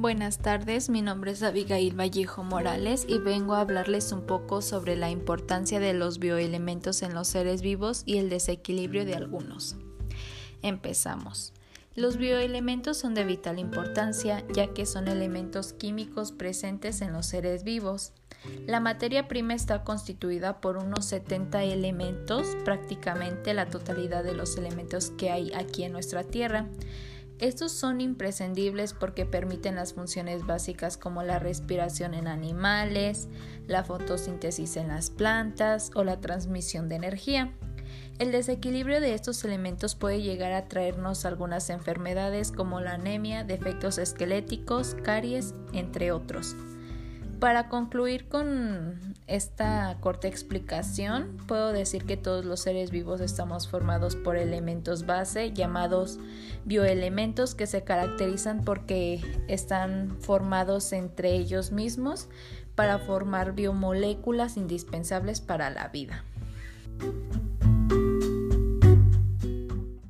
Buenas tardes, mi nombre es Abigail Vallejo Morales y vengo a hablarles un poco sobre la importancia de los bioelementos en los seres vivos y el desequilibrio de algunos. Empezamos. Los bioelementos son de vital importancia ya que son elementos químicos presentes en los seres vivos. La materia prima está constituida por unos 70 elementos, prácticamente la totalidad de los elementos que hay aquí en nuestra Tierra. Estos son imprescindibles porque permiten las funciones básicas como la respiración en animales, la fotosíntesis en las plantas o la transmisión de energía. El desequilibrio de estos elementos puede llegar a traernos algunas enfermedades como la anemia, defectos esqueléticos, caries, entre otros. Para concluir con esta corta explicación, puedo decir que todos los seres vivos estamos formados por elementos base llamados bioelementos que se caracterizan porque están formados entre ellos mismos para formar biomoléculas indispensables para la vida.